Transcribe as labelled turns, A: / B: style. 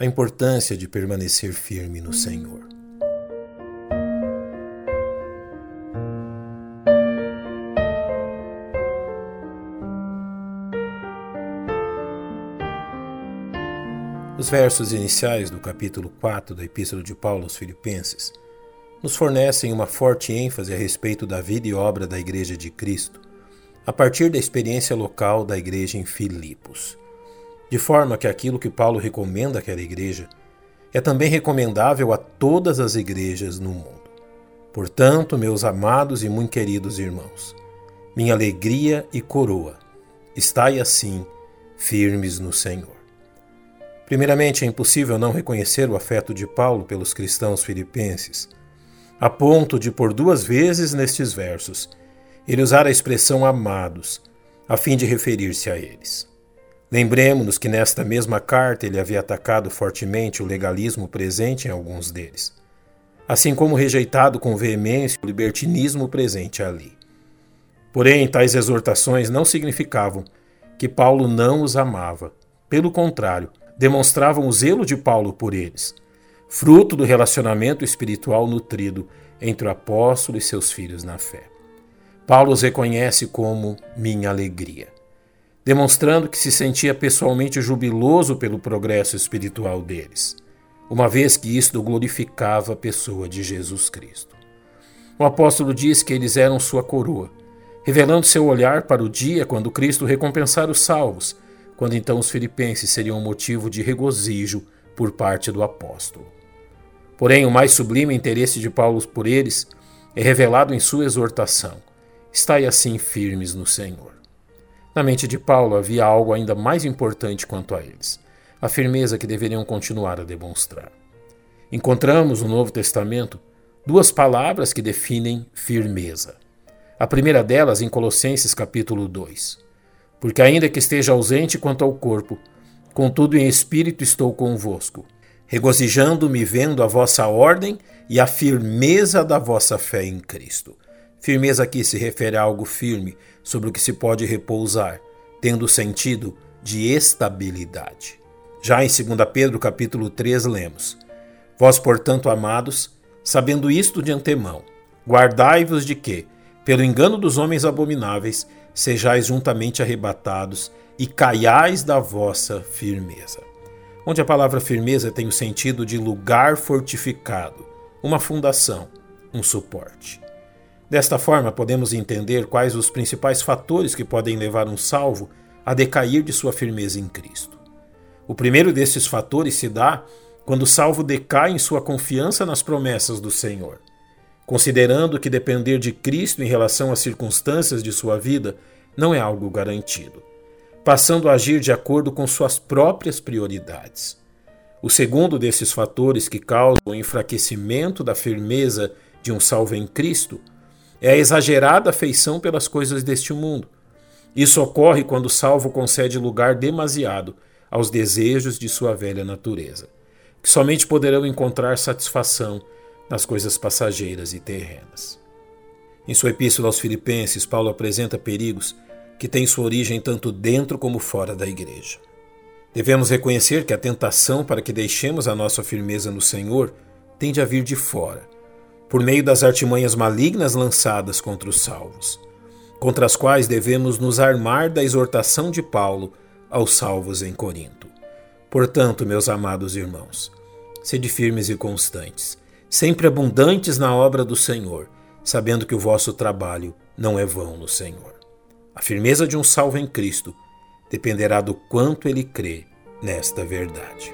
A: a importância de permanecer firme no Senhor. Os versos iniciais do capítulo 4 da Epístola de Paulo aos Filipenses nos fornecem uma forte ênfase a respeito da vida e obra da Igreja de Cristo, a partir da experiência local da Igreja em Filipos. De forma que aquilo que Paulo recomenda àquela igreja é também recomendável a todas as igrejas no mundo. Portanto, meus amados e muito queridos irmãos, minha alegria e coroa, estai assim firmes no Senhor. Primeiramente, é impossível não reconhecer o afeto de Paulo pelos cristãos filipenses, a ponto de, por duas vezes nestes versos, ele usar a expressão amados, a fim de referir-se a eles. Lembremos-nos que nesta mesma carta ele havia atacado fortemente o legalismo presente em alguns deles, assim como rejeitado com veemência o libertinismo presente ali. Porém, tais exortações não significavam que Paulo não os amava. Pelo contrário, demonstravam o zelo de Paulo por eles, fruto do relacionamento espiritual nutrido entre o apóstolo e seus filhos na fé. Paulo os reconhece como minha alegria, demonstrando que se sentia pessoalmente jubiloso pelo progresso espiritual deles, uma vez que isto glorificava a pessoa de Jesus Cristo. O apóstolo diz que eles eram sua coroa, revelando seu olhar para o dia quando Cristo recompensar os salvos quando então os filipenses seriam motivo de regozijo por parte do apóstolo. Porém, o mais sublime interesse de Paulo por eles é revelado em sua exortação: estai assim firmes no Senhor. Na mente de Paulo havia algo ainda mais importante quanto a eles, a firmeza que deveriam continuar a demonstrar. Encontramos no Novo Testamento duas palavras que definem firmeza. A primeira delas em Colossenses capítulo 2 porque ainda que esteja ausente quanto ao corpo, contudo em espírito estou convosco, regozijando-me vendo a vossa ordem e a firmeza da vossa fé em Cristo. Firmeza aqui se refere a algo firme sobre o que se pode repousar, tendo sentido de estabilidade. Já em 2 Pedro capítulo 3 lemos: Vós, portanto, amados, sabendo isto de antemão, guardai-vos de que, pelo engano dos homens abomináveis, sejais juntamente arrebatados e caiais da vossa firmeza. Onde a palavra firmeza tem o sentido de lugar fortificado, uma fundação, um suporte. Desta forma, podemos entender quais os principais fatores que podem levar um salvo a decair de sua firmeza em Cristo. O primeiro desses fatores se dá quando o salvo decai em sua confiança nas promessas do Senhor considerando que depender de Cristo em relação às circunstâncias de sua vida não é algo garantido, passando a agir de acordo com suas próprias prioridades. O segundo desses fatores que causam o enfraquecimento da firmeza de um salvo em Cristo é a exagerada afeição pelas coisas deste mundo. Isso ocorre quando o salvo concede lugar demasiado aos desejos de sua velha natureza, que somente poderão encontrar satisfação nas coisas passageiras e terrenas. Em sua epístola aos Filipenses, Paulo apresenta perigos que têm sua origem tanto dentro como fora da igreja. Devemos reconhecer que a tentação para que deixemos a nossa firmeza no Senhor tende a vir de fora, por meio das artimanhas malignas lançadas contra os salvos, contra as quais devemos nos armar da exortação de Paulo aos salvos em Corinto. Portanto, meus amados irmãos, sede firmes e constantes, sempre abundantes na obra do Senhor, sabendo que o vosso trabalho não é vão no Senhor. A firmeza de um salvo em Cristo dependerá do quanto ele crê nesta verdade.